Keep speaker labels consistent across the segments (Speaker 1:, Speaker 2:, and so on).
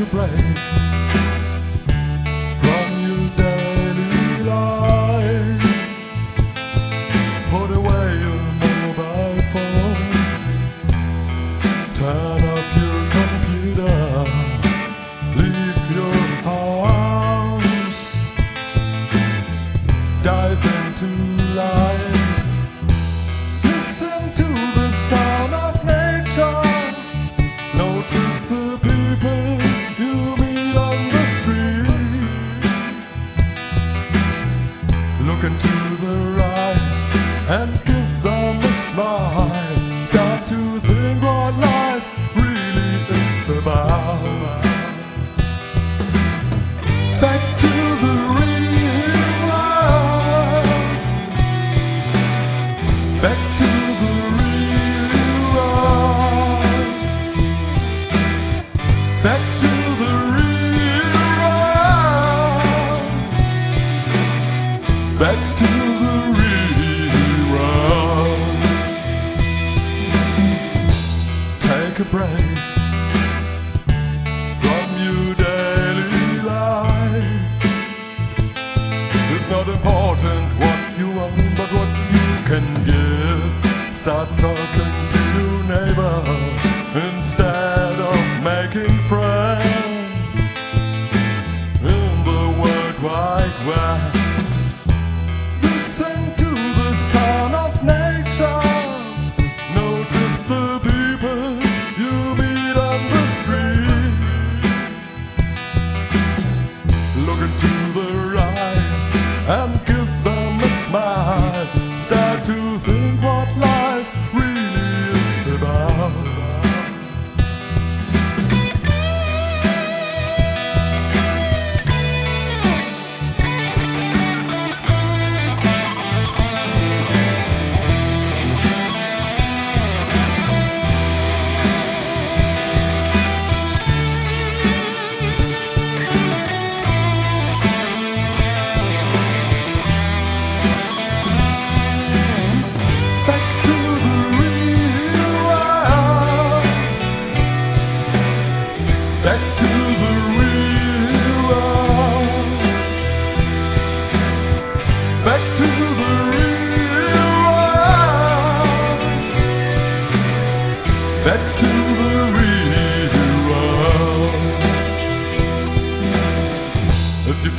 Speaker 1: a break from your daily life. Put away your mobile phone. Turn off your computer. Leave your house. Dive into life. Listen to the sound of nature. Notice the Into their eyes and give them a smile. Start to think what life really is about. Back to the real world. Back to the Back to the world. Take a break from your daily life. It's not important what you own, but what you can give. Start talking to your neighbor instead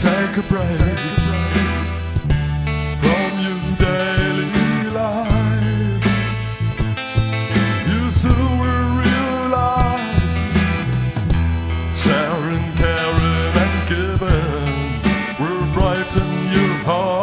Speaker 1: take a break, take a break from your daily life. You soon will realize sharing, caring, and giving will brighten your heart.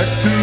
Speaker 1: back to